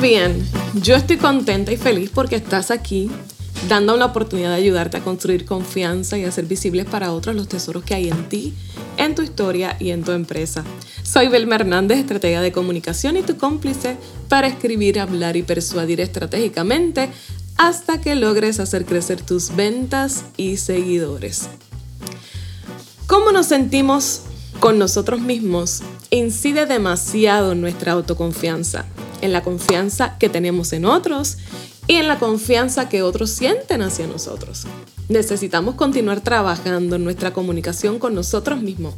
bien. Yo estoy contenta y feliz porque estás aquí dando la oportunidad de ayudarte a construir confianza y hacer visibles para otros los tesoros que hay en ti, en tu historia y en tu empresa. Soy Belma Hernández, estratega de comunicación y tu cómplice para escribir, hablar y persuadir estratégicamente hasta que logres hacer crecer tus ventas y seguidores. ¿Cómo nos sentimos con nosotros mismos incide demasiado en nuestra autoconfianza, en la confianza que tenemos en otros y en la confianza que otros sienten hacia nosotros. Necesitamos continuar trabajando en nuestra comunicación con nosotros mismos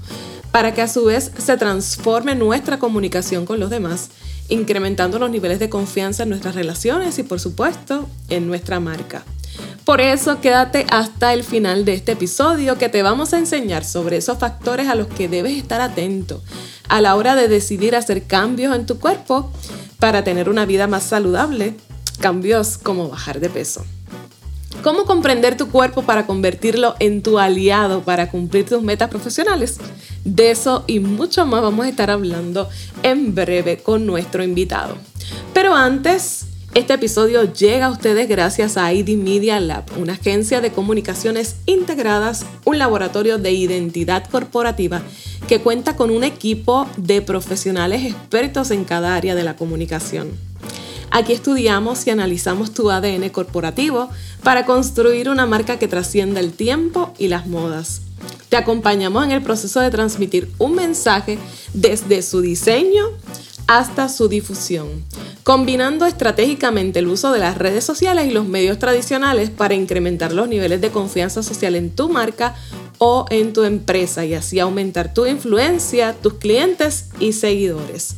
para que a su vez se transforme nuestra comunicación con los demás, incrementando los niveles de confianza en nuestras relaciones y por supuesto en nuestra marca. Por eso quédate hasta el final de este episodio que te vamos a enseñar sobre esos factores a los que debes estar atento a la hora de decidir hacer cambios en tu cuerpo para tener una vida más saludable Cambios como bajar de peso. ¿Cómo comprender tu cuerpo para convertirlo en tu aliado para cumplir tus metas profesionales? De eso y mucho más vamos a estar hablando en breve con nuestro invitado. Pero antes, este episodio llega a ustedes gracias a ID Media Lab, una agencia de comunicaciones integradas, un laboratorio de identidad corporativa que cuenta con un equipo de profesionales expertos en cada área de la comunicación. Aquí estudiamos y analizamos tu ADN corporativo para construir una marca que trascienda el tiempo y las modas. Te acompañamos en el proceso de transmitir un mensaje desde su diseño hasta su difusión, combinando estratégicamente el uso de las redes sociales y los medios tradicionales para incrementar los niveles de confianza social en tu marca o en tu empresa y así aumentar tu influencia, tus clientes y seguidores.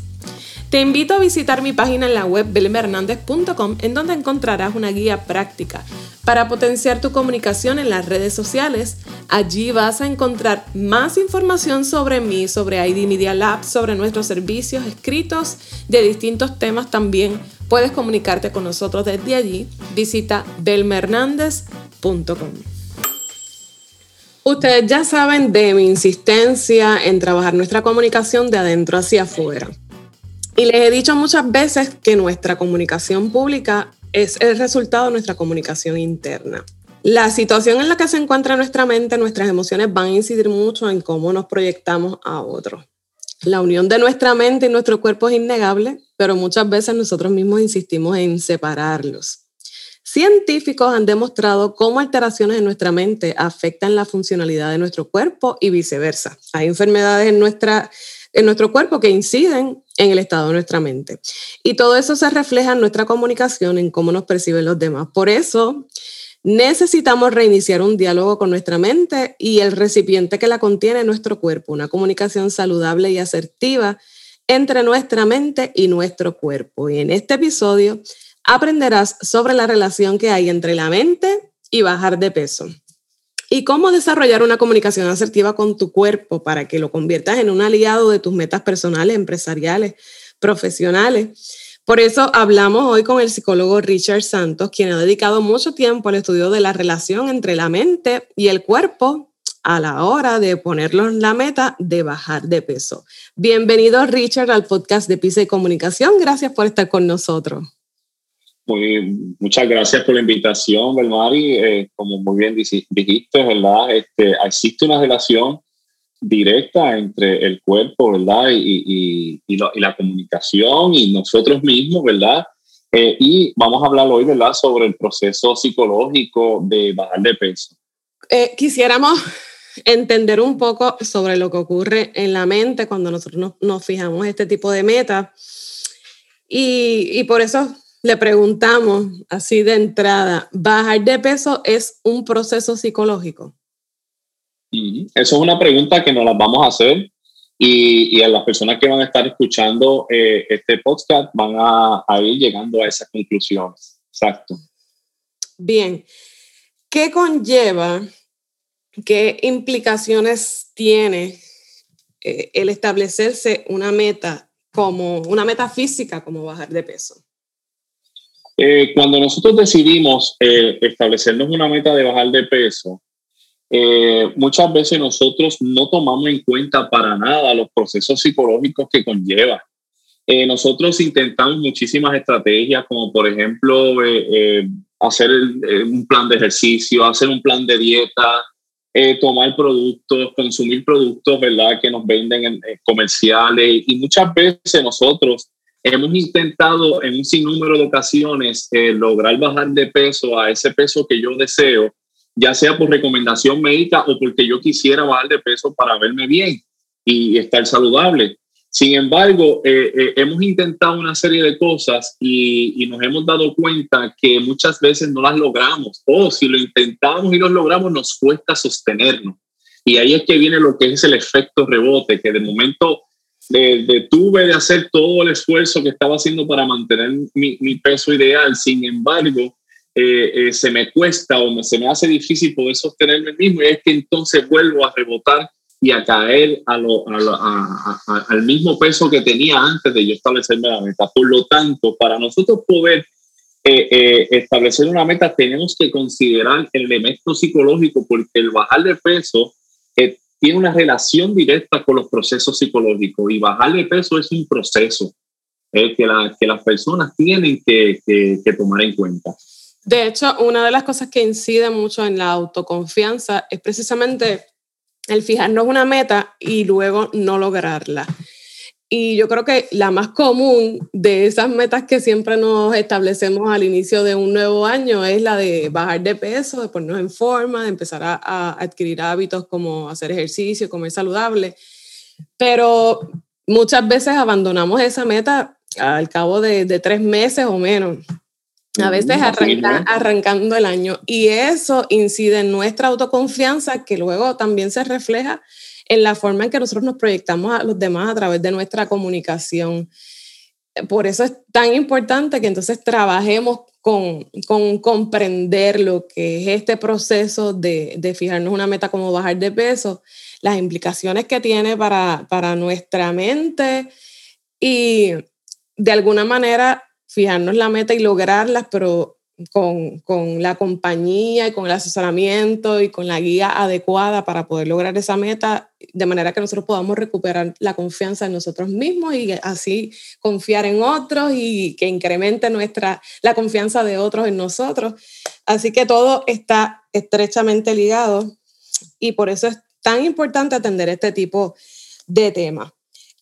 Te invito a visitar mi página en la web belmehernandez.com en donde encontrarás una guía práctica para potenciar tu comunicación en las redes sociales. Allí vas a encontrar más información sobre mí, sobre ID Media Lab, sobre nuestros servicios escritos de distintos temas también. Puedes comunicarte con nosotros desde allí. Visita belmehernandez.com. Ustedes ya saben de mi insistencia en trabajar nuestra comunicación de adentro hacia afuera. Y les he dicho muchas veces que nuestra comunicación pública es el resultado de nuestra comunicación interna. La situación en la que se encuentra nuestra mente, nuestras emociones van a incidir mucho en cómo nos proyectamos a otros. La unión de nuestra mente y nuestro cuerpo es innegable, pero muchas veces nosotros mismos insistimos en separarlos. Científicos han demostrado cómo alteraciones en nuestra mente afectan la funcionalidad de nuestro cuerpo y viceversa. Hay enfermedades en nuestra en nuestro cuerpo que inciden en el estado de nuestra mente. Y todo eso se refleja en nuestra comunicación, en cómo nos perciben los demás. Por eso necesitamos reiniciar un diálogo con nuestra mente y el recipiente que la contiene nuestro cuerpo, una comunicación saludable y asertiva entre nuestra mente y nuestro cuerpo. Y en este episodio aprenderás sobre la relación que hay entre la mente y bajar de peso y cómo desarrollar una comunicación asertiva con tu cuerpo para que lo conviertas en un aliado de tus metas personales, empresariales, profesionales. Por eso hablamos hoy con el psicólogo Richard Santos, quien ha dedicado mucho tiempo al estudio de la relación entre la mente y el cuerpo a la hora de ponerlo en la meta de bajar de peso. Bienvenido Richard al podcast de Pisa y Comunicación. Gracias por estar con nosotros muchas gracias por la invitación, Belmari. Eh, como muy bien dijiste, ¿verdad? Este, existe una relación directa entre el cuerpo, ¿verdad? Y, y, la comunicación y nosotros mismos, ¿verdad? Eh, y vamos a hablar hoy, ¿verdad? Sobre el proceso psicológico de bajar de peso. Eh, quisiéramos entender un poco sobre lo que ocurre en la mente cuando nosotros nos, nos fijamos este tipo de metas. Y, y por eso le preguntamos así de entrada, ¿bajar de peso es un proceso psicológico? Eso es una pregunta que nos la vamos a hacer y, a las personas que van a estar escuchando eh, este podcast van a, ir llegando a esas conclusiones. Exacto. Bien, ¿qué conlleva, qué implicaciones tiene eh, el establecerse una meta como una meta física como bajar de peso? Eh, cuando nosotros decidimos eh, establecernos una meta de bajar de peso, eh, muchas veces nosotros no tomamos en cuenta para nada los procesos psicológicos que conlleva. eh, nosotros intentamos muchísimas estrategias, como por ejemplo eh, hacer un plan de ejercicio, hacer un plan de dieta, tomar productos, consumir productos, ¿verdad? Que nos venden en, comerciales y muchas veces nosotros hemos intentado en un sinnúmero de ocasiones lograr bajar de peso a ese peso que yo deseo ya sea por recomendación médica o porque yo quisiera bajar de peso para verme bien y estar saludable. Sin embargo, eh, eh, hemos intentado una serie de cosas y, nos hemos dado cuenta que muchas veces no las logramos o si lo intentamos y lo logramos nos cuesta sostenernos. Y ahí es que viene lo que es el efecto rebote, que de momento tuve de hacer todo el esfuerzo que estaba haciendo para mantener mi, mi peso ideal. Sin embargo, eh, eh, se me cuesta o se me hace difícil poder sostenerme mismo y es que entonces vuelvo a rebotar y a caer a lo, al mismo peso que tenía antes de yo establecerme la meta. Por lo tanto, para nosotros poder eh, establecer una meta tenemos que considerar el elemento psicológico porque el bajar de peso tiene una relación directa con los procesos psicológicos y bajar de peso es un proceso que, que las personas tienen que, que tomar en cuenta. De hecho, una de las cosas que incide mucho en la autoconfianza es precisamente el fijarnos una meta y luego no lograrla. Y yo creo que la más común de esas metas que siempre nos establecemos al inicio de un nuevo año es la de bajar de peso, de ponernos en forma, de empezar a, adquirir hábitos como hacer ejercicio, comer saludable. Pero muchas veces abandonamos esa meta al cabo de, de tres meses o menos. A veces arrancando el año. Y eso incide en nuestra autoconfianza, que luego también se refleja en la forma en que nosotros nos proyectamos a los demás a través de nuestra comunicación. Por eso es tan importante que entonces trabajemos con, con comprender lo que es este proceso de, de, fijarnos una meta como bajar de peso, las implicaciones que tiene para, para nuestra mente y de alguna manera fijarnos la meta y lograrlas, pero con, con, la compañía y con el asesoramiento y con la guía adecuada para poder lograr esa meta, de manera que nosotros podamos recuperar la confianza en nosotros mismos y así confiar en otros y que incremente nuestra, la confianza de otros en nosotros. Así que todo está estrechamente ligado y por eso es tan importante atender este tipo de temas.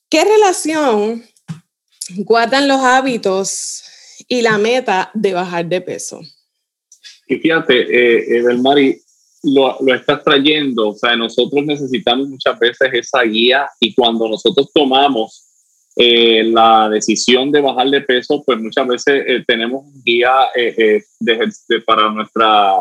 ¿Qué relación guardan los hábitos y la meta de bajar de peso. Y fíjate, eh, Mari, lo, lo, estás trayendo, o sea, nosotros necesitamos muchas veces esa guía y cuando nosotros tomamos eh, la decisión de bajar de peso, pues muchas veces eh, tenemos guía eh, de, para nuestra,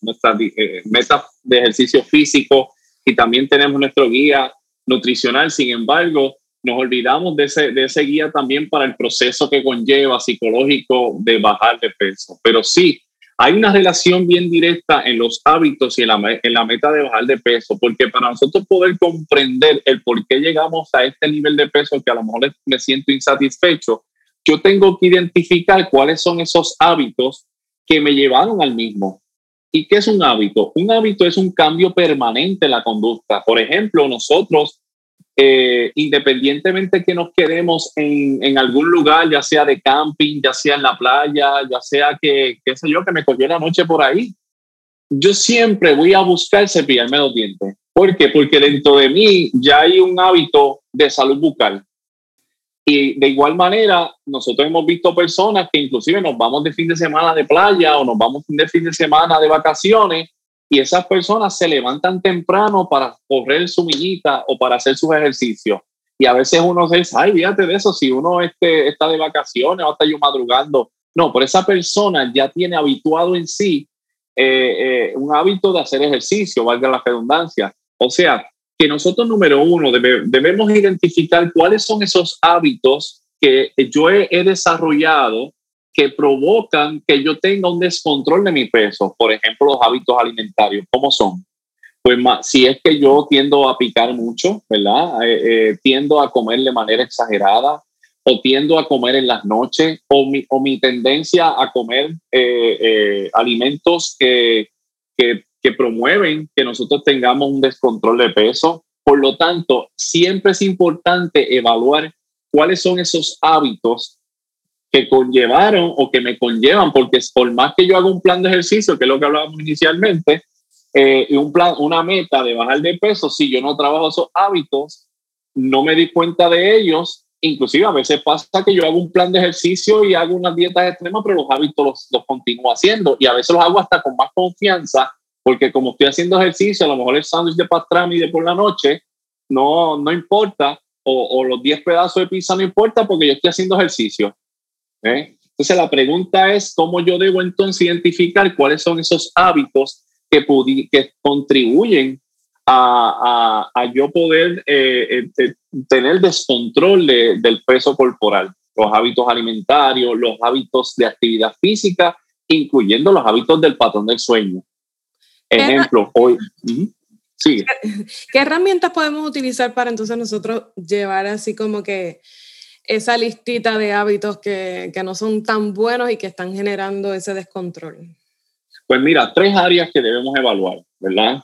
nuestra meta de ejercicio físico y también tenemos nuestro guía nutricional. Sin embargo, nos olvidamos de ese, de ese guía también para el proceso que conlleva psicológico de bajar de peso. Pero sí, hay una relación bien directa en los hábitos y en la, en la meta de bajar de peso, porque para nosotros poder comprender el por qué llegamos a este nivel de peso que a lo mejor me siento insatisfecho, yo tengo que identificar cuáles son esos hábitos que me llevaron al mismo. ¿Y qué es un hábito? Un hábito es un cambio permanente en la conducta. Por ejemplo, nosotros eh, independientemente que nos quedemos en, en, algún lugar, ya sea de camping, ya sea en la playa, ya sea que, qué sé yo, que me cogió la noche por ahí, yo siempre voy a buscar cepillarme los dientes. ¿Por qué? Porque dentro de mí ya hay un hábito de salud bucal. Y de igual manera, nosotros hemos visto personas que inclusive nos vamos de fin de semana de playa o nos vamos de fin de semana de vacaciones y esas personas se levantan temprano para correr su millita o para hacer sus ejercicios. Y a veces uno dice, ay, fíjate de eso, si uno este, está de vacaciones o está yo madrugando. No, pero esa persona ya tiene habituado en sí eh, eh, un hábito de hacer ejercicio, valga la redundancia. O sea, que nosotros, número uno, debemos identificar cuáles son esos hábitos que yo he desarrollado que provocan que yo tenga un descontrol de mi peso. Por ejemplo, los hábitos alimentarios, ¿cómo son? Pues si es que yo tiendo a picar mucho, ¿verdad? Eh, eh, tiendo a comer de manera exagerada o tiendo a comer en las noches o mi, o mi tendencia a comer eh, alimentos que, que, que promueven que nosotros tengamos un descontrol de peso. Por lo tanto, siempre es importante evaluar cuáles son esos hábitos que conllevaron o que me conllevan, porque por más que yo haga un plan de ejercicio, que es lo que hablábamos inicialmente, eh, un plan, una meta de bajar de peso, si yo no trabajo esos hábitos, no me di cuenta de ellos. Inclusive a veces pasa que yo hago un plan de ejercicio y hago unas dietas extremas, pero los hábitos los, los continúo haciendo y a veces los hago hasta con más confianza, porque como estoy haciendo ejercicio, a lo mejor el sándwich de pastrami de por la noche no, no importa, o, o los 10 pedazos de pizza no importa porque yo estoy haciendo ejercicio. ¿Eh? Entonces la pregunta es cómo yo debo entonces identificar cuáles son esos hábitos que, que contribuyen a, a, yo poder eh, eh, tener descontrol del peso corporal, los hábitos alimentarios, los hábitos de actividad física, incluyendo los hábitos del patrón del sueño. Ejemplo, hoy. Sí. ¿Qué herramientas podemos utilizar para entonces nosotros llevar así como que esa listita de hábitos que, que, no son tan buenos y que están generando ese descontrol? Pues mira, tres áreas que debemos evaluar, ¿verdad?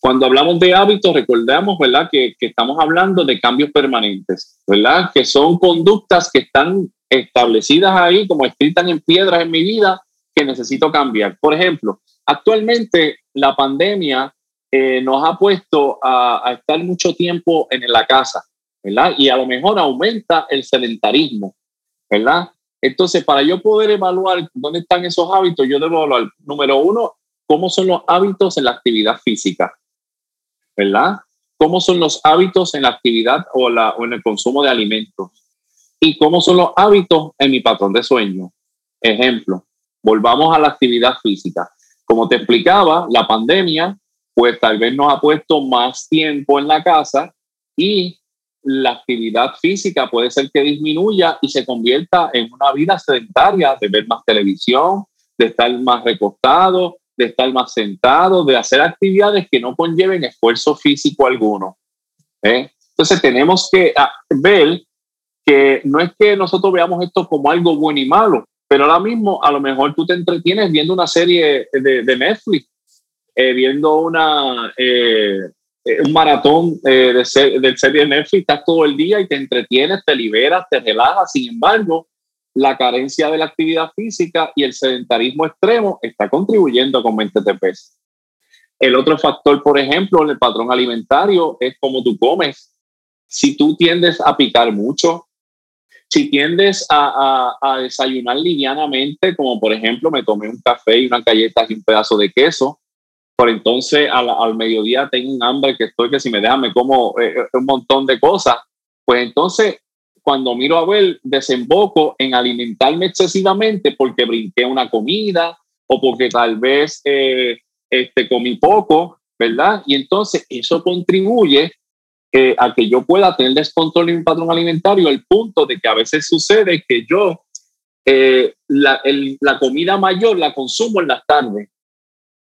Cuando hablamos de hábitos, recordamos, ¿verdad? Que, que estamos hablando de cambios permanentes, ¿verdad? Que son conductas que están establecidas ahí, como escritas en piedras en mi vida, que necesito cambiar. Por ejemplo, actualmente la pandemia eh, nos ha puesto a, a, estar mucho tiempo en la casa, ¿verdad? Y a lo mejor aumenta el sedentarismo, ¿verdad? Entonces, para yo poder evaluar dónde están esos hábitos, yo debo evaluar, número uno, cómo son los hábitos en la actividad física, ¿verdad? ¿Cómo son los hábitos en la actividad o, la, o en el consumo de alimentos? ¿Y cómo son los hábitos en mi patrón de sueño? Ejemplo, volvamos a la actividad física. Como te explicaba, la pandemia, pues tal vez nos ha puesto más tiempo en la casa y la actividad física puede ser que disminuya y se convierta en una vida sedentaria, de ver más televisión, de estar más recostado, de estar más sentado, de hacer actividades que no conlleven esfuerzo físico alguno. ¿eh? Entonces tenemos que ah, ver que no es que nosotros veamos esto como algo bueno y malo, pero ahora mismo a lo mejor tú te entretienes viendo una serie de, de Netflix, eh, viendo una, eh, eh, un maratón eh, de, de Netflix, estás todo el día y te entretienes, te liberas, te relajas. Sin embargo, la carencia de la actividad física y el sedentarismo extremo está contribuyendo a aumentar de peso. El otro factor, por ejemplo, en el patrón alimentario es cómo tú comes. Si tú tiendes a picar mucho, si tiendes a desayunar livianamente, como por ejemplo me tomé un café y una galleta y un pedazo de queso, por entonces al, al, mediodía tengo un hambre que estoy que si me deja me como eh, eh, un montón de cosas, pues entonces cuando miro a ver desemboco en alimentarme excesivamente porque brinqué una comida o porque tal vez eh, este, comí poco, ¿verdad? Y entonces eso contribuye a que yo pueda tener descontrol en mi patrón alimentario, el punto de que a veces sucede que yo la, la comida mayor la consumo en las tardes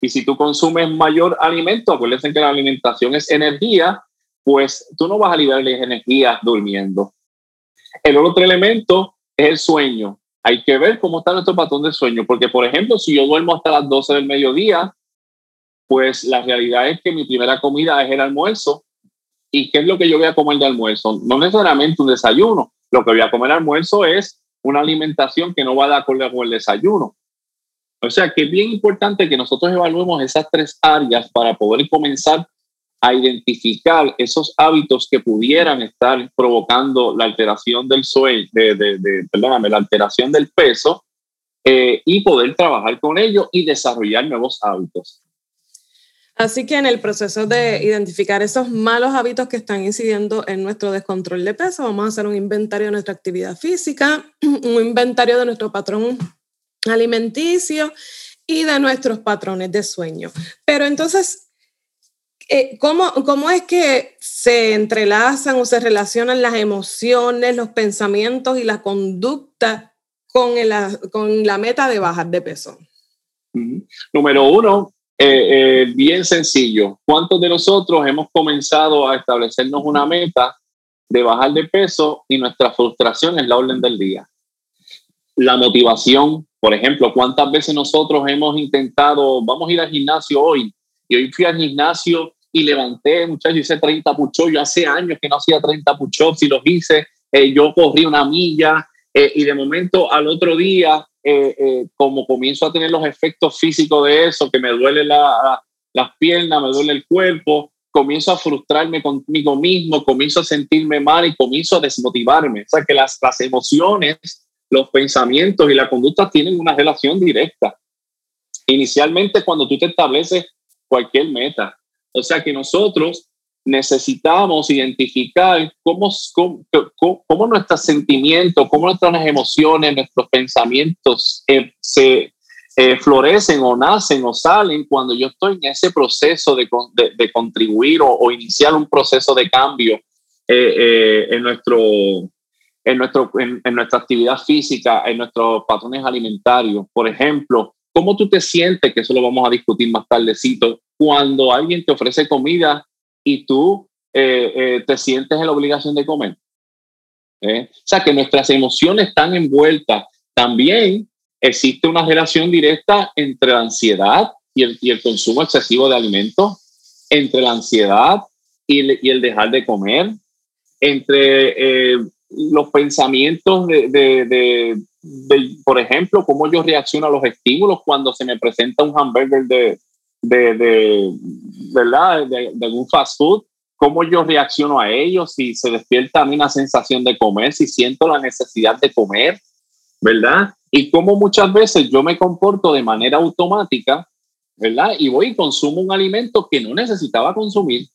y si tú consumes mayor alimento, acuérdense que la alimentación es energía, pues tú no vas a liberar energía durmiendo. El otro elemento es el sueño. Hay que ver cómo está nuestro patrón de sueño, porque por ejemplo, si yo duermo hasta las 12 del mediodía, pues la realidad es que mi primera comida es el almuerzo. ¿Y qué es lo que yo voy a comer de almuerzo? No necesariamente un desayuno. Lo que voy a comer de almuerzo es una alimentación que no va a dar con el desayuno. O sea que es bien importante que nosotros evaluemos esas tres áreas para poder comenzar a identificar esos hábitos que pudieran estar provocando la alteración del sueño, de, de, de, la alteración del peso eh, y poder trabajar con ellos y desarrollar nuevos hábitos. Así que en el proceso de identificar esos malos hábitos que están incidiendo en nuestro descontrol de peso, vamos a hacer un inventario de nuestra actividad física, un inventario de nuestro patrón alimenticio y de nuestros patrones de sueño. Pero entonces, eh, ¿cómo, ¿cómo es que se entrelazan o se relacionan las emociones, los pensamientos y la conducta con, el, con la meta de bajar de peso? Número uno, eh, eh, bien sencillo. ¿Cuántos de nosotros hemos comenzado a establecernos una meta de bajar de peso y nuestra frustración es la orden del día? La motivación por ejemplo, ¿cuántas veces nosotros hemos intentado, vamos a ir al gimnasio hoy? Y hoy fui al gimnasio y levanté, muchachos, hice 30 push Yo hace años que no hacía 30 push-ups y los hice yo corrí una milla y de momento al otro día, como comienzo a tener los efectos físicos de eso, que me duele la, las piernas, me duele el cuerpo, comienzo a frustrarme conmigo mismo, comienzo a sentirme mal y comienzo a desmotivarme. O sea que las emociones, los pensamientos y la conducta tienen una relación directa. Inicialmente cuando tú te estableces cualquier meta. O sea que nosotros necesitamos identificar cómo, cómo, cómo nuestros sentimientos, cómo nuestras emociones, nuestros pensamientos eh, se eh, florecen o nacen o salen cuando yo estoy en ese proceso de, contribuir o, iniciar un proceso de cambio eh, en, nuestro, en, nuestro, en, nuestra actividad física, en nuestros patrones alimentarios. Por ejemplo, ¿cómo tú te sientes? Que eso lo vamos a discutir más tardecito. Cuando alguien te ofrece comida y tú te sientes en la obligación de comer. O sea, que nuestras emociones están envueltas. También existe una relación directa entre la ansiedad y el, y el consumo excesivo de alimentos, entre la ansiedad y el, y el dejar de comer, entre eh, los pensamientos de, de, de, por ejemplo, cómo yo reacciono a los estímulos cuando se me presenta un hamburger de, de, ¿verdad? de, algún fast food, cómo yo reacciono a ellos, si se despierta a mí una sensación de comer, si siento la necesidad de comer, ¿verdad? Y como muchas veces yo me comporto de manera automática, ¿verdad? Y voy y consumo un alimento que no necesitaba consumir.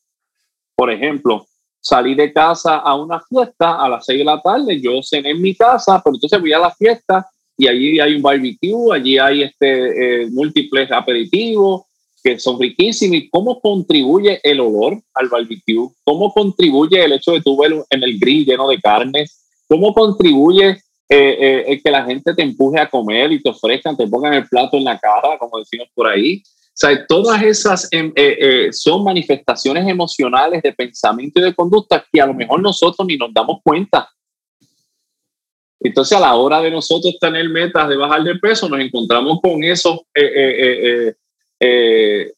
Por ejemplo, salí de casa a una fiesta a las seis de la tarde, yo cené en mi casa, pero entonces voy a la fiesta y allí hay un barbecue, allí hay este eh, múltiples aperitivos que son riquísimos. ¿Y cómo contribuye el olor al barbecue? ¿Cómo contribuye el hecho de tu ver en el grill lleno de carnes? ¿Cómo contribuye eh, eh que la gente te empuje a comer y te ofrezcan, te pongan el plato en la cara, como decimos por ahí. Sea, todas esas em, eh, eh, son manifestaciones emocionales de pensamiento y de conducta que a lo mejor nosotros ni nos damos cuenta. Entonces, a la hora de nosotros tener metas de bajar de peso, nos encontramos con esos,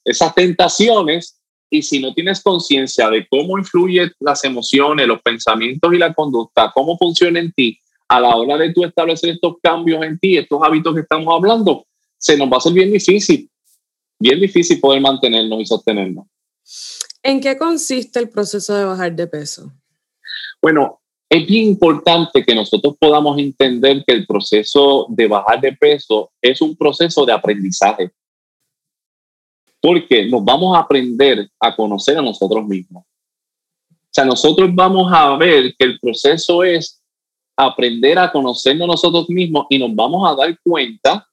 esas tentaciones y si no tienes conciencia de cómo influyen las emociones, los pensamientos y la conducta, cómo funciona en ti, a la hora de tú establecer estos cambios en ti, estos hábitos que estamos hablando, se nos va a ser bien difícil, bien difícil poder mantenernos y sostenernos. ¿En qué consiste el proceso de bajar de peso? Bueno, es bien importante que nosotros podamos entender que el proceso de bajar de peso es un proceso de aprendizaje. Porque nos vamos a aprender a conocer a nosotros mismos. O sea, nosotros vamos a ver que el proceso es aprender a conocernos nosotros mismos y nos vamos a dar cuenta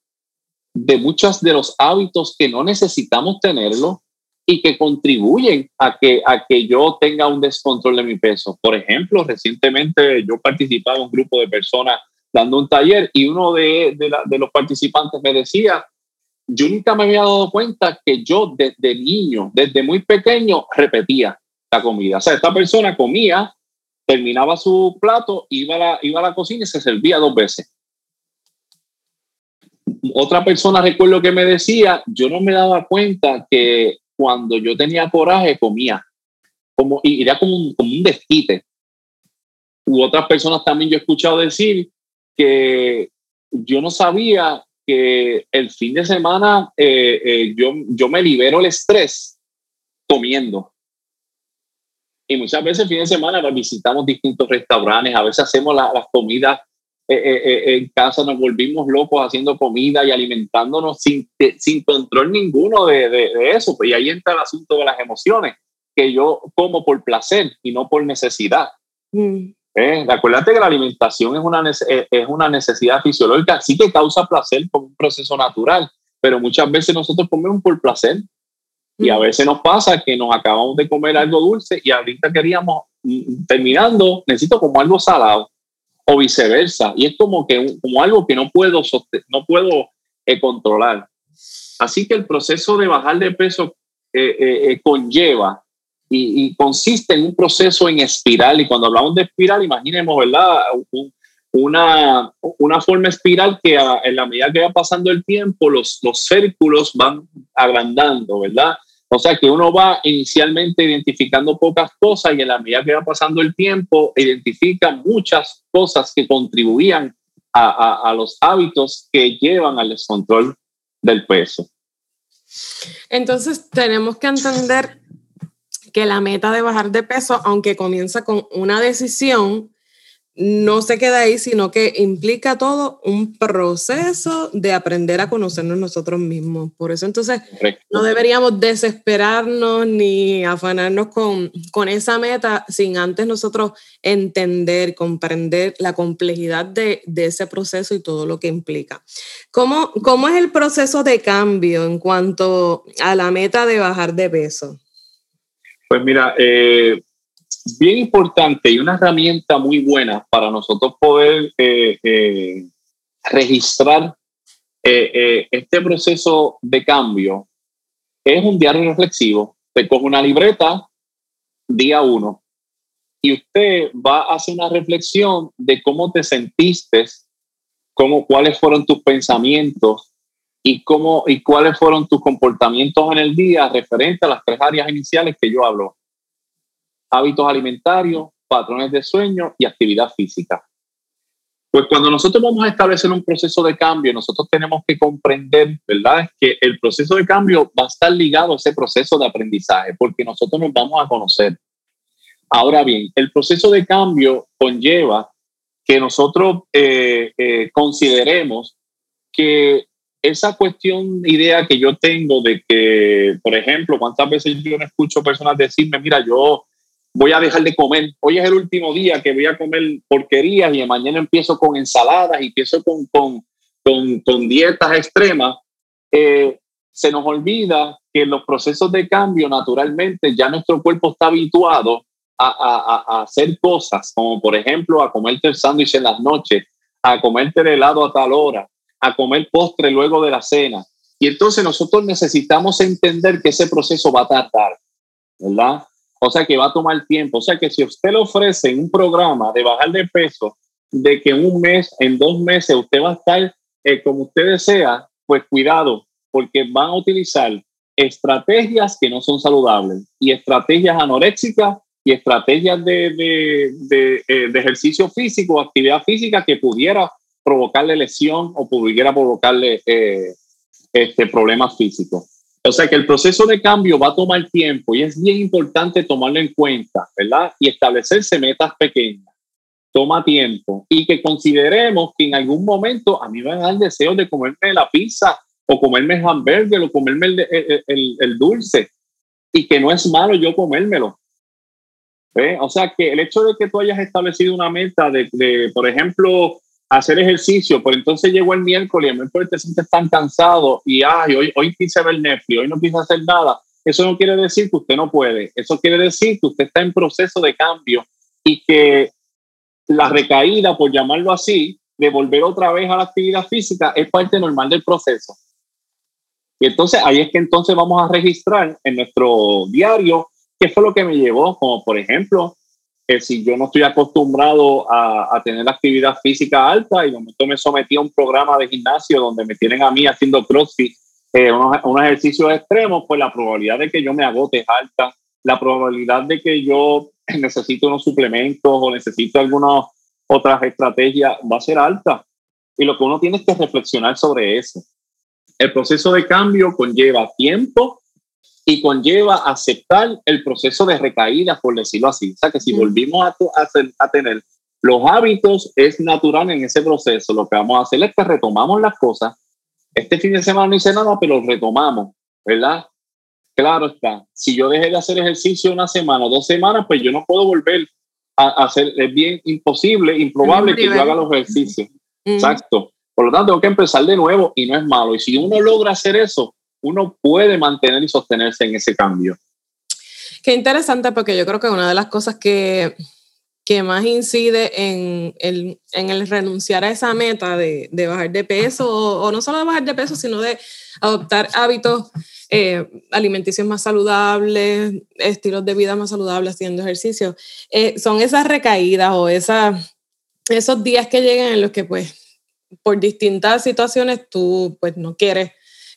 de muchos de los hábitos que no necesitamos tenerlo y que contribuyen a que, a que yo tenga un descontrol de mi peso. Por ejemplo, recientemente yo participaba en un grupo de personas dando un taller y uno de, de, los participantes me decía, yo nunca me había dado cuenta que yo desde niño, desde muy pequeño, repetía la comida. O sea, esta persona comía terminaba su plato, iba a la, iba a la cocina y se servía dos veces. Otra persona recuerdo que me decía, yo no me daba cuenta que cuando yo tenía coraje comía, como, y era como un, como un desquite. U otras personas también yo he escuchado decir que yo no sabía que el fin de semana eh, eh, yo, yo me libero el estrés comiendo. Y muchas veces el fin de semana visitamos distintos restaurantes, a veces hacemos las comidas eh, eh, eh, en casa, nos volvimos locos haciendo comida y alimentándonos sin, sin control ninguno de, de, eso. Y ahí entra el asunto de las emociones, que yo como por placer y no por necesidad. Mm. acuérdate que la alimentación es una, es una necesidad fisiológica, sí que causa placer como un proceso natural, pero muchas veces nosotros comemos por placer y a veces nos pasa que nos acabamos de comer algo dulce y ahorita queríamos, mm, terminando, necesito como algo salado o viceversa. Y es como que como algo que no puedo, no puedo eh, controlar. Así que el proceso de bajar de peso eh, eh, conlleva y, consiste en un proceso en espiral. Y cuando hablamos de espiral, imaginemos, ¿verdad? una, una forma espiral que en la medida que va pasando el tiempo, los, los círculos van agrandando, ¿verdad? O sea que uno va inicialmente identificando pocas cosas y en la medida que va pasando el tiempo, identifica muchas cosas que contribuían a, a los hábitos que llevan al descontrol del peso. Entonces tenemos que entender que la meta de bajar de peso, aunque comienza con una decisión, no se queda ahí, sino que implica todo un proceso de aprender a conocernos nosotros mismos. Por eso entonces no deberíamos desesperarnos ni afanarnos con, con esa meta sin antes nosotros entender, comprender la complejidad de, de ese proceso y todo lo que implica. ¿Cómo, ¿Cómo es el proceso de cambio en cuanto a la meta de bajar de peso? Pues mira, eh, bien importante y una herramienta muy buena para nosotros poder eh, eh, registrar eh, este proceso de cambio es un diario reflexivo. Te coge una libreta, día uno, y usted va a hacer una reflexión de cómo te sentiste, cómo, cuáles fueron tus pensamientos y, cómo, y cuáles fueron tus comportamientos en el día referente a las tres áreas iniciales que yo hablo hábitos alimentarios, patrones de sueño y actividad física. Pues cuando nosotros vamos a establecer un proceso de cambio, nosotros tenemos que comprender, ¿verdad? Que el proceso de cambio va a estar ligado a ese proceso de aprendizaje, porque nosotros nos vamos a conocer. Ahora bien, el proceso de cambio conlleva que nosotros eh, eh, consideremos que esa cuestión, idea que yo tengo de que, por ejemplo, cuántas veces yo no escucho personas decirme, mira, yo voy a dejar de comer. Hoy es el último día que voy a comer porquerías y mañana empiezo con ensaladas y empiezo con, con, con, dietas extremas. Eh, se nos olvida que en los procesos de cambio, naturalmente, ya nuestro cuerpo está habituado a, a, a hacer cosas, como por ejemplo a comerte el sándwich en las noches, a comerte el helado a tal hora, a comer postre luego de la cena. Y entonces nosotros necesitamos entender que ese proceso va a tardar, ¿verdad? O sea que va a tomar tiempo. O sea que si usted le ofrece un programa de bajar de peso, de que en un mes, en dos meses, usted va a estar eh, como usted desea, pues cuidado, porque van a utilizar estrategias que no son saludables y estrategias anoréxicas y estrategias de, de, de, eh, de ejercicio físico, actividad física que pudiera provocarle lesión o pudiera provocarle eh, este, problemas físicos. O sea que el proceso de cambio va a tomar tiempo y es bien importante tomarlo en cuenta, ¿verdad? Y establecerse metas pequeñas. Toma tiempo y que consideremos que en algún momento a mí me da el deseo de comerme la pizza o comerme el hamburger o comerme el, el, dulce y que no es malo yo comérmelo. O sea que el hecho de que tú hayas establecido una meta de, de por ejemplo, hacer ejercicio, pero entonces llegó el miércoles y te sientes tan cansado y ay, hoy, hoy quise ver Netflix, hoy no quise hacer nada. Eso no quiere decir que usted no puede, eso quiere decir que usted está en proceso de cambio y que la recaída, por llamarlo así, de volver otra vez a la actividad física es parte normal del proceso. Y entonces ahí es que entonces vamos a registrar en nuestro diario qué fue lo que me llevó, como por ejemplo, que si yo no estoy acostumbrado a, a, tener actividad física alta y de momento me sometí a un programa de gimnasio donde me tienen a mí haciendo crossfit, eh, unos, unos, ejercicios extremos, pues la probabilidad de que yo me agote es alta, la probabilidad de que yo necesito unos suplementos o necesito algunas otras estrategias va a ser alta. Y lo que uno tiene es que reflexionar sobre eso. El proceso de cambio conlleva tiempo y conlleva aceptar el proceso de recaída, por decirlo así. O sea, que si volvimos a, a, tener los hábitos, es natural en ese proceso. Lo que vamos a hacer es que retomamos las cosas. Este fin de semana no hice nada, pero retomamos, ¿verdad? Claro está. Si yo dejé de hacer ejercicio una semana o dos semanas, pues yo no puedo volver a, hacer. Es bien imposible, improbable que yo haga los ejercicios. Exacto. Por lo tanto, tengo que empezar de nuevo y no es malo. Y si uno logra hacer eso, uno puede mantener y sostenerse en ese cambio. Qué interesante porque yo creo que una de las cosas que, que más incide en el, en el, renunciar a esa meta de, de bajar de peso, o, no solo de bajar de peso, sino de adoptar hábitos eh, alimenticios más saludables, estilos de vida más saludables, haciendo ejercicio, eh, son esas recaídas o esa, esos días que llegan en los que pues por distintas situaciones tú pues no quieres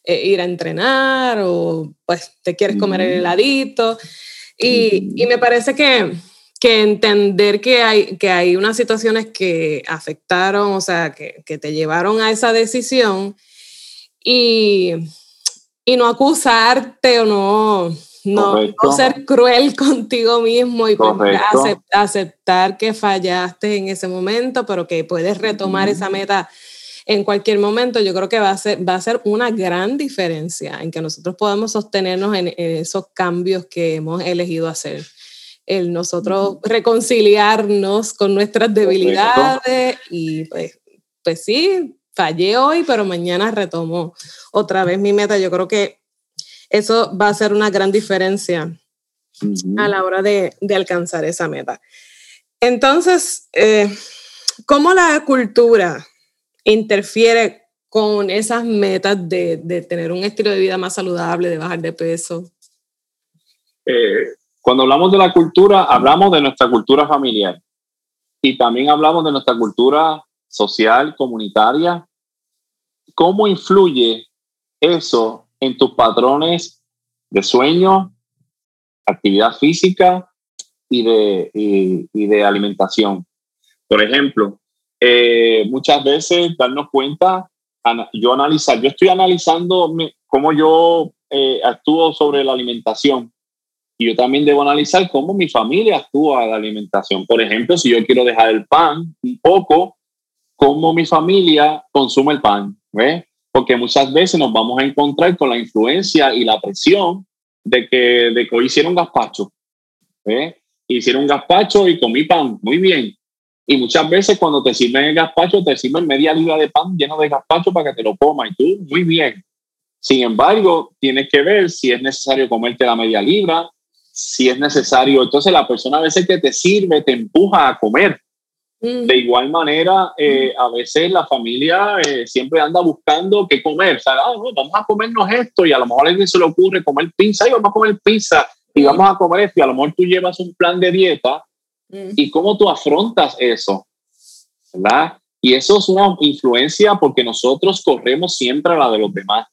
eh, ir a entrenar o pues te quieres comer el heladito. Y, y me parece que, que entender que hay, que hay unas situaciones que afectaron, o sea, que, que te llevaron a esa decisión y, y no acusarte o no, no, ser cruel contigo mismo y pues aceptar que fallaste en ese momento, pero que puedes retomar esa meta en cualquier momento, yo creo que va a ser, va a ser una gran diferencia en que nosotros podamos sostenernos en, esos cambios que hemos elegido hacer. El nosotros reconciliarnos con nuestras debilidades y pues, pues sí, fallé hoy, pero mañana retomo otra vez mi meta. Yo creo que eso va a ser una gran diferencia a la hora de, de, alcanzar esa meta. Entonces, eh, ¿cómo la cultura interfiere con esas metas de, de, tener un estilo de vida más saludable, de bajar de peso? Eh, cuando hablamos de la cultura, hablamos de nuestra cultura familiar y también hablamos de nuestra cultura social, comunitaria. ¿Cómo influye eso en tus patrones de sueño, actividad física y de, y de alimentación? Por ejemplo, eh, muchas veces darnos cuenta, yo analizar, yo estoy analizando cómo yo eh, actúo sobre la alimentación y yo también debo analizar cómo mi familia actúa la alimentación. Por ejemplo, si yo quiero dejar el pan un poco, cómo mi familia consume el pan, ¿ves? Porque muchas veces nos vamos a encontrar con la influencia y la presión de que, de que hoy hicieron gazpacho, ¿ves? Hicieron gazpacho y comí pan, muy bien. Y muchas veces cuando te sirven el gazpacho, te sirven media libra de pan lleno de gazpacho para que te lo comas y tú, muy bien. Sin embargo, tienes que ver si es necesario comerte la media libra, si es necesario. Entonces la persona a veces que te sirve te empuja a comer. Mm. De igual manera, eh, a veces la familia eh, siempre anda buscando qué comer. O sea, ah, vamos a comernos esto y a lo mejor a alguien se le ocurre comer pizza y vamos a comer pizza y vamos a comer esto y a lo mejor tú llevas un plan de dieta Mm. ¿Y cómo tú afrontas eso? ¿Verdad? Y eso es una influencia porque nosotros corremos siempre a la de los demás.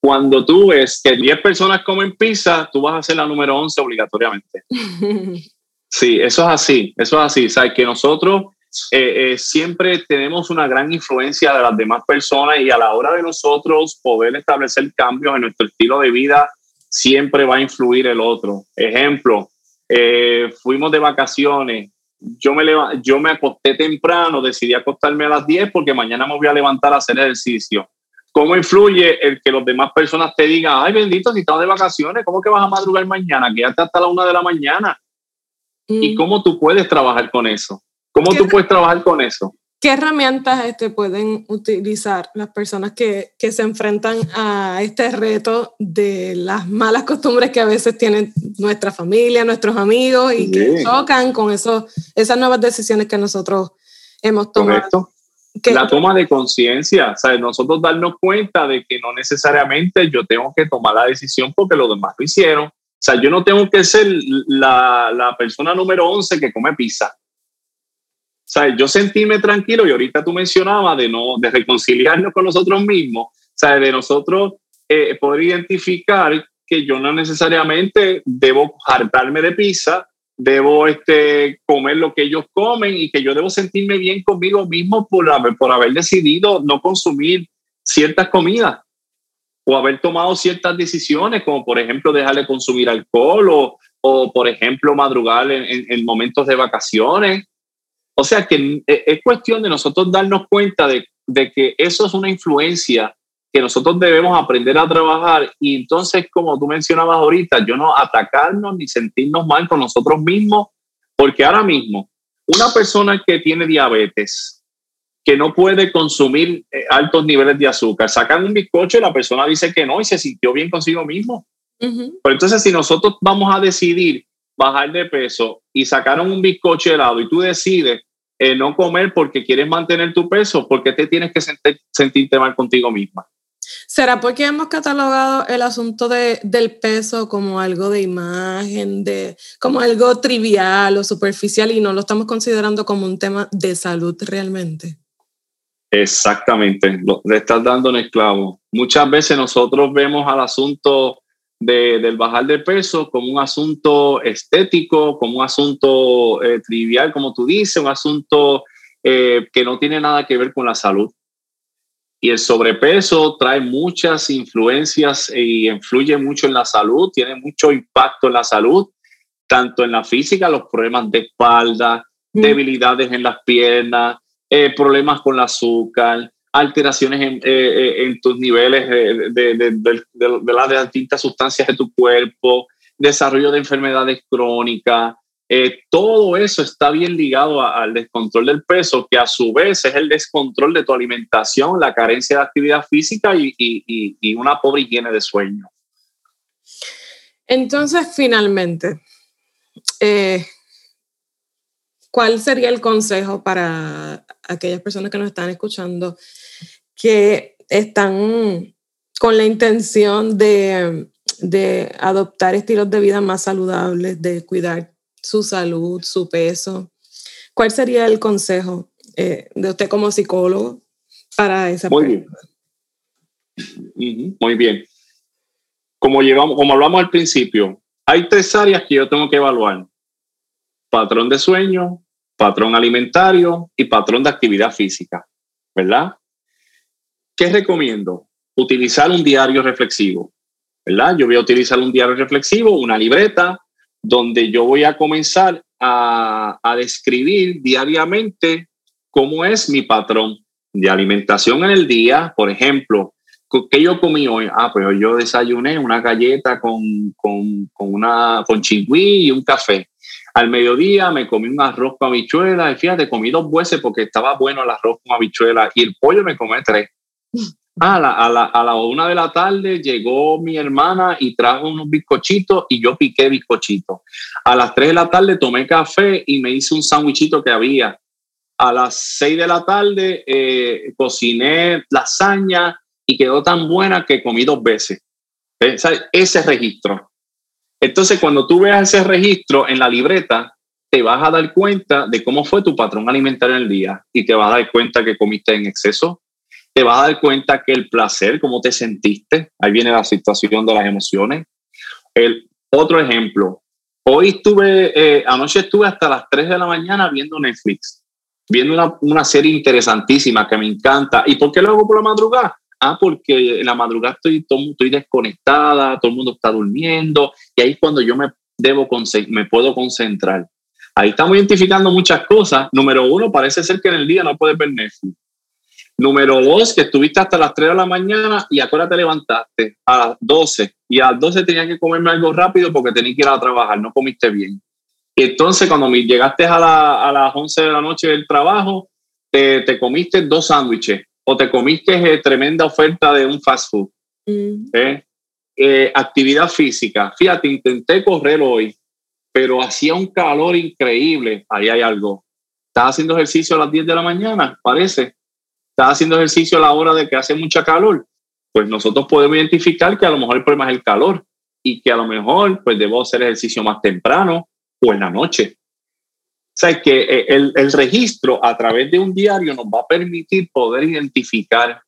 Cuando tú ves que 10 personas comen pizza, tú vas a ser la número 11 obligatoriamente. sí, eso es así, eso es así. ¿Sabes? Que nosotros eh, eh, siempre tenemos una gran influencia de las demás personas y a la hora de nosotros poder establecer cambios en nuestro estilo de vida, siempre va a influir el otro. Ejemplo, eh, fuimos de vacaciones, yo me, yo me acosté temprano, decidí acostarme a las 10 porque mañana me voy a levantar a hacer ejercicio. ¿Cómo influye el que las demás personas te digan, ay bendito, si estás de vacaciones, ¿cómo que vas a madrugar mañana? Quédate hasta la una de la mañana. ¿Y mm. cómo tú puedes trabajar con eso? ¿Cómo tú puedes trabajar con eso? ¿Qué herramientas este, pueden utilizar las personas que, que, se enfrentan a este reto de las malas costumbres que a veces tienen nuestra familia, nuestros amigos y que chocan con eso, esas nuevas decisiones que nosotros hemos tomado? la toma de conciencia, o nosotros darnos cuenta de que no necesariamente yo tengo que tomar la decisión porque los demás lo hicieron. O sea, yo no tengo que ser la, la persona número 11 que come pizza ¿sabes? Yo sentirme tranquilo y ahorita tú mencionabas de, no, de reconciliarnos con nosotros mismos, ¿sabes? De nosotros eh, poder identificar que yo no necesariamente debo hartarme de pizza, debo este, comer lo que ellos comen y que yo debo sentirme bien conmigo mismo por haber, por haber decidido no consumir ciertas comidas o haber tomado ciertas decisiones, como por ejemplo dejarle consumir alcohol o, o por ejemplo madrugar en, en momentos de vacaciones o sea que eh, es cuestión de nosotros darnos cuenta de, que eso es una influencia que nosotros debemos aprender a trabajar y entonces, como tú mencionabas ahorita, yo no atacarnos ni sentirnos mal con nosotros mismos, porque ahora mismo una persona que tiene diabetes, que no puede consumir eh, altos niveles de azúcar, sacan un bizcocho y la persona dice que no y se sintió bien consigo mismo. Pero entonces, si nosotros vamos a decidir bajar de peso y sacaron un bizcocho helado y tú decides eh, no comer porque quieres mantener tu peso, porque te tienes que sentirte mal contigo misma. ¿Será porque hemos catalogado el asunto de, del peso como algo de imagen, de, como algo trivial o superficial y no lo estamos considerando como un tema de salud realmente? Exactamente, le estás dando un esclavo. Muchas veces nosotros vemos al asunto del bajar de peso como un asunto estético, como un asunto eh, trivial, como tú dices, un asunto eh, que no tiene nada que ver con la salud. Y el sobrepeso trae muchas influencias y influye mucho en la salud, tiene mucho impacto en la salud, tanto en la física, los problemas de espalda, mm. debilidades en las piernas, eh, problemas con el azúcar, alteraciones en, eh, eh, tus niveles de, las distintas sustancias de tu cuerpo, desarrollo de enfermedades crónicas. todo eso está bien ligado al descontrol del peso, que a su vez es el descontrol de tu alimentación, la carencia de actividad física y una pobre higiene de sueño. Entonces, finalmente, ¿cuál sería el consejo para aquellas personas que nos están escuchando que están con la intención de, adoptar estilos de vida más saludables, de cuidar su salud, su peso? ¿Cuál sería el consejo eh, de usted como psicólogo para esa Muy bien. Muy bien. Como, llevamos, como hablamos al principio, hay tres áreas que yo tengo que evaluar. Patrón de sueño, patrón alimentario y patrón de actividad física, ¿verdad? ¿Qué recomiendo? Utilizar un diario reflexivo, ¿verdad? Yo voy a utilizar un diario reflexivo, una libreta, donde yo voy a comenzar a, a describir diariamente cómo es mi patrón de alimentación en el día. Por ejemplo, ¿qué yo comí hoy? Ah, pues yo desayuné una galleta con, con, con una, con chigüí y un café. Al mediodía me comí un arroz con habichuela y fíjate, comí dos bueces porque estaba bueno el arroz con habichuela y el pollo me comí tres. A, la, a, la, a la una de la tarde llegó mi hermana y trajo unos bizcochitos y yo piqué bizcochitos. A las tres de la tarde tomé café y me hice un sándwichito que había. A las seis de la tarde eh, cociné lasaña y quedó tan buena que comí dos veces. ¿Eh? Ese registro. Entonces, cuando tú veas ese registro en la libreta, te vas a dar cuenta de cómo fue tu patrón alimentario en el día y te vas a dar cuenta que comiste en exceso, te vas a dar cuenta que el placer, cómo te sentiste, ahí viene la situación de las emociones. El otro ejemplo, hoy estuve, eh, anoche estuve hasta las 3 de la mañana viendo Netflix, viendo una, una serie interesantísima que me encanta. ¿Y por qué lo hago por la madrugada? Ah, porque en la madrugada estoy, estoy desconectada, todo el mundo está durmiendo y ahí es cuando yo me, debo, me puedo concentrar. Ahí estamos identificando muchas cosas. Número uno, parece ser que en el día no puedes ver Netflix. Número dos, que estuviste hasta las 3 de la mañana y ahora te levantaste a las 12 y a las 12 tenías que comerme algo rápido porque tenías que ir a trabajar, no comiste bien. Y entonces cuando llegaste a, a las 11 de la noche del trabajo, te, te comiste dos sándwiches o te comiste eh, tremenda oferta de un fast food. Mm. ¿eh? Eh, actividad física. Fíjate, intenté correr hoy, pero hacía un calor increíble. Ahí hay algo. ¿Estás haciendo ejercicio a las 10 de la mañana? Parece. ¿Estás haciendo ejercicio a la hora de que hace mucha calor? Pues nosotros podemos identificar que a lo mejor el problema es el calor y que a lo mejor pues debo hacer ejercicio más temprano o en la noche. O sea, que eh, el, el, registro a través de un diario nos va a permitir poder identificar,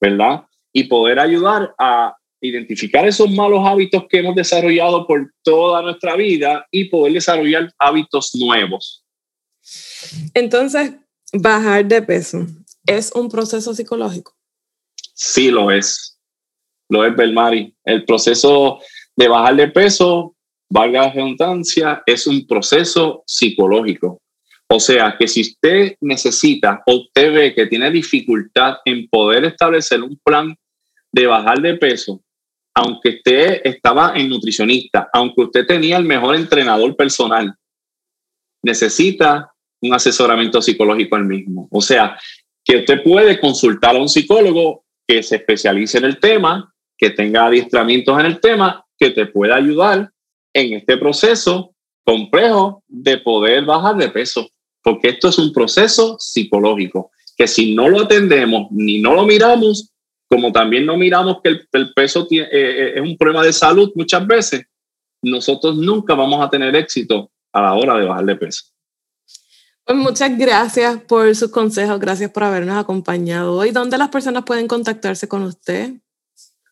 ¿verdad? Y poder ayudar a identificar esos malos hábitos que hemos desarrollado por toda nuestra vida y poder desarrollar hábitos nuevos. Entonces, bajar de peso es un proceso psicológico. Sí, lo es. Lo es, Belmari. El proceso de bajar de peso valga la redundancia, es un proceso psicológico. O sea, que si usted necesita o usted ve que tiene dificultad en poder establecer un plan de bajar de peso, aunque usted estaba en nutricionista, aunque usted tenía el mejor entrenador personal, necesita un asesoramiento psicológico al mismo. O sea, que usted puede consultar a un psicólogo que se especialice en el tema, que tenga adiestramientos en el tema, que te pueda ayudar en este proceso complejo de poder bajar de peso, porque esto es un proceso psicológico, que si no lo atendemos ni no lo miramos, como también no miramos que el, peso eh, eh, es un problema de salud muchas veces, nosotros nunca vamos a tener éxito a la hora de bajar de peso. Pues muchas gracias por sus consejos, gracias por habernos acompañado hoy. ¿Dónde las personas pueden contactarse con usted?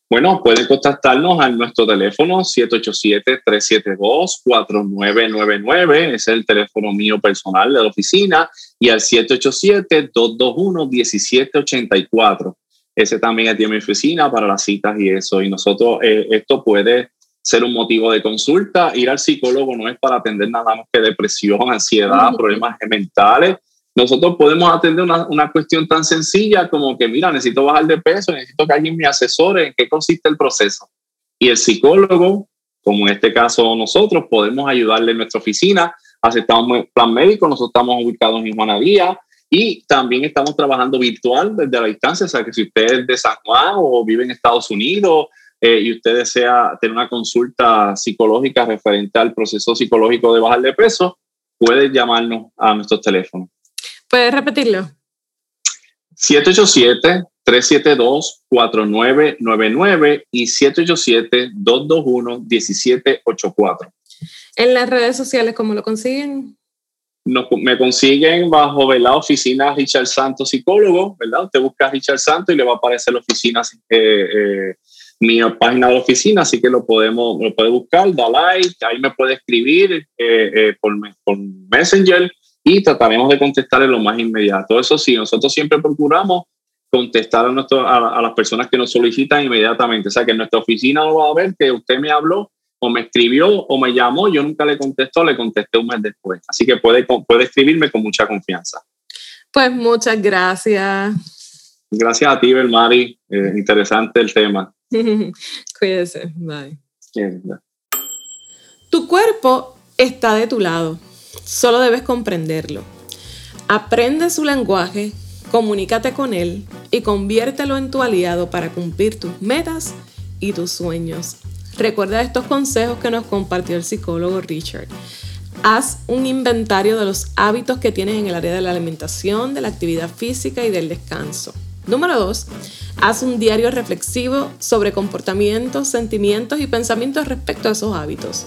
Bueno, pueden contactarnos a nuestro teléfono 787-372-4999, ese es el teléfono mío personal de la oficina, y al 787-221-1784. Ese también es de mi oficina para las citas y eso. Y nosotros, eh, esto puede ser un motivo de consulta. Ir al psicólogo no es para atender nada más que depresión, ansiedad, problemas mentales. Nosotros podemos atender una, una, cuestión tan sencilla como que, mira, necesito bajar de peso, necesito que alguien me asesore en qué consiste el proceso. Y el psicólogo, como en este caso nosotros, podemos ayudarle en nuestra oficina. Aceptamos plan médico, nosotros estamos ubicados en Juana Díaz y también estamos trabajando virtual desde la distancia. O sea, que si usted es de San Juan o vive en Estados Unidos eh, y usted desea tener una consulta psicológica referente al proceso psicológico de bajar de peso, puede llamarnos a nuestros teléfonos. ¿Puedes repetirlo? 787-372-4999 y 787-221-1784. ¿En las redes sociales cómo lo consiguen? me consiguen bajo la oficina Richard Santos psicólogo, ¿verdad? Usted busca Richard Santos y le va a aparecer la oficina eh, eh mi página de oficina, así que lo podemos, lo puede buscar, da like, ahí me puede escribir eh, eh, por, por, Messenger y trataremos de contestar en lo más inmediato. Eso sí, nosotros siempre procuramos contestar a, nuestro, a, las personas que nos solicitan inmediatamente. O sea, que en nuestra oficina no va a ver que usted me habló o me escribió o me llamó, yo nunca le contestó, le contesté un mes después. Así que puede, puede escribirme con mucha confianza. Pues muchas gracias. Gracias a ti, Belmari. Eh, interesante el tema. Cuídese. Bye. Tu cuerpo está de tu lado. Solo debes comprenderlo. Aprende su lenguaje, comunícate con él y conviértelo en tu aliado para cumplir tus metas y tus sueños. Recuerda estos consejos que nos compartió el psicólogo Richard. Haz un inventario de los hábitos que tienes en el área de la alimentación, de la actividad física y del descanso. Número 2. Haz un diario reflexivo sobre comportamientos, sentimientos y pensamientos respecto a esos hábitos.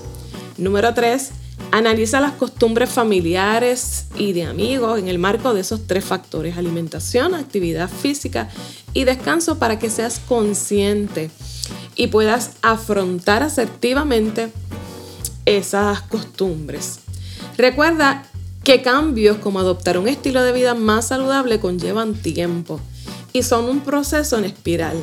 Número 3. Analiza las costumbres familiares y de amigos en el marco de esos tres factores, alimentación, actividad física y descanso para que seas consciente y puedas afrontar asertivamente esas costumbres. Recuerda que cambios como adoptar un estilo de vida más saludable conllevan tiempo y son un proceso en espiral.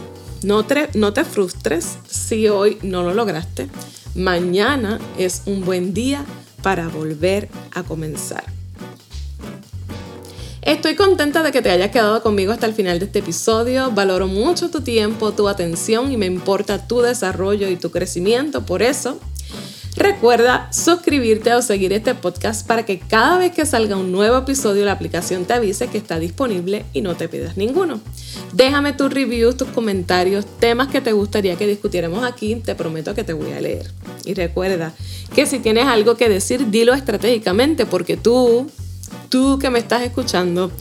No te, no te frustres si hoy no lo lograste. Mañana es un buen día para volver a comenzar. Estoy contenta de que te hayas quedado conmigo hasta el final de este episodio. Valoro mucho tu tiempo, tu atención y me importa tu desarrollo y tu crecimiento. Por eso, Recuerda suscribirte o seguir este podcast para que cada vez que salga un nuevo episodio la aplicación te avise que está disponible y no te pidas ninguno. Déjame tus reviews, tus comentarios, temas que te gustaría que discutiéramos aquí, te prometo que te voy a leer. Y recuerda que si tienes algo que decir, dilo estratégicamente porque tú, tú que me estás escuchando,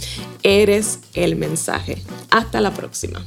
eres el mensaje. Hasta la próxima.